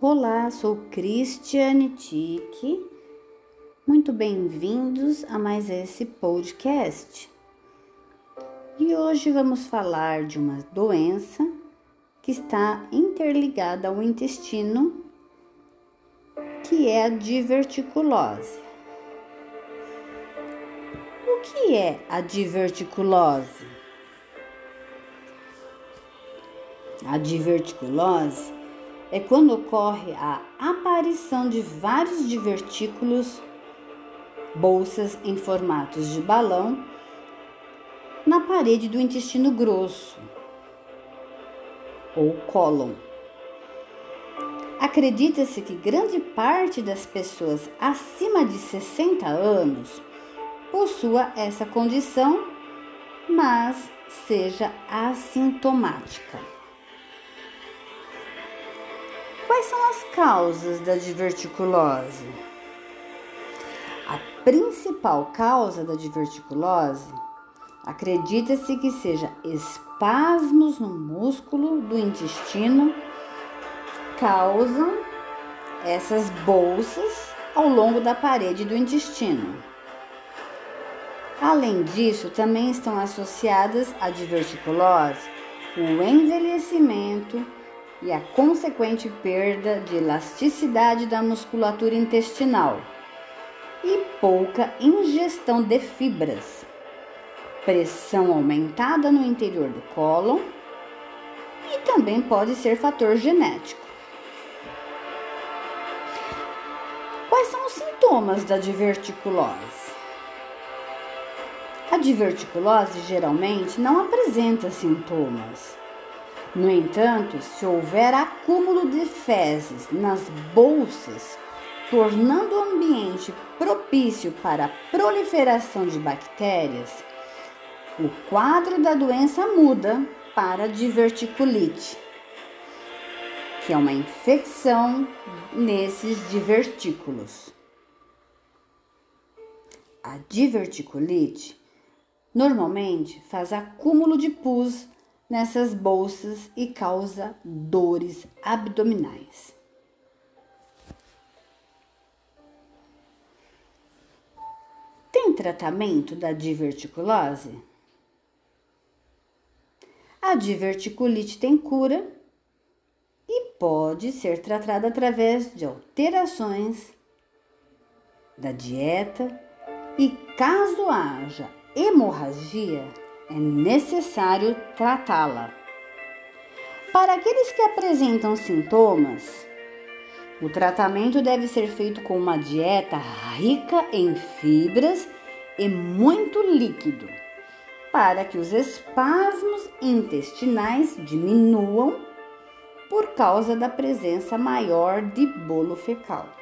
Olá, sou Cristiane Tique. Muito bem-vindos a mais esse podcast. E hoje vamos falar de uma doença que está interligada ao intestino, que é a diverticulose. O que é a diverticulose? A diverticulose é quando ocorre a aparição de vários divertículos, bolsas em formatos de balão, na parede do intestino grosso ou cólon. Acredita-se que grande parte das pessoas acima de 60 anos possua essa condição, mas seja assintomática. Quais são as causas da diverticulose? A principal causa da diverticulose acredita-se que seja espasmos no músculo do intestino causam essas bolsas ao longo da parede do intestino. Além disso, também estão associadas à diverticulose o envelhecimento e a consequente perda de elasticidade da musculatura intestinal e pouca ingestão de fibras, pressão aumentada no interior do cólon e também pode ser fator genético. Quais são os sintomas da diverticulose? A diverticulose geralmente não apresenta sintomas no entanto, se houver acúmulo de fezes nas bolsas, tornando o ambiente propício para a proliferação de bactérias, o quadro da doença muda para diverticulite, que é uma infecção nesses divertículos. A diverticulite normalmente faz acúmulo de pus nessas bolsas e causa dores abdominais. Tem tratamento da diverticulose? A diverticulite tem cura e pode ser tratada através de alterações da dieta e caso haja hemorragia, é necessário tratá-la. Para aqueles que apresentam sintomas, o tratamento deve ser feito com uma dieta rica em fibras e muito líquido, para que os espasmos intestinais diminuam por causa da presença maior de bolo fecal.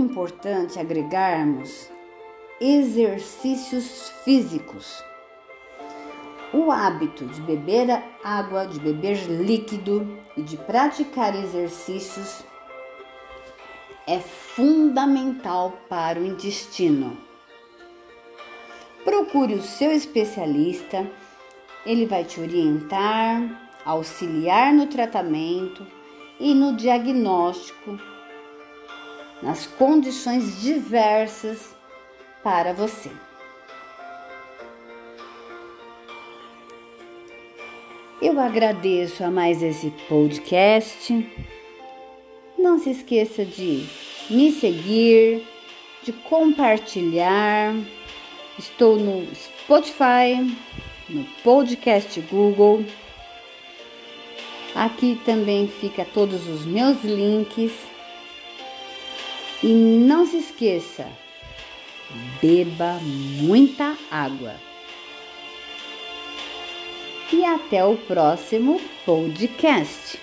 Importante agregarmos exercícios físicos. O hábito de beber água, de beber líquido e de praticar exercícios é fundamental para o intestino. Procure o seu especialista, ele vai te orientar, auxiliar no tratamento e no diagnóstico nas condições diversas para você. Eu agradeço a mais esse podcast. Não se esqueça de me seguir, de compartilhar. Estou no Spotify, no podcast Google. Aqui também fica todos os meus links e não se esqueça, beba muita água. E até o próximo podcast.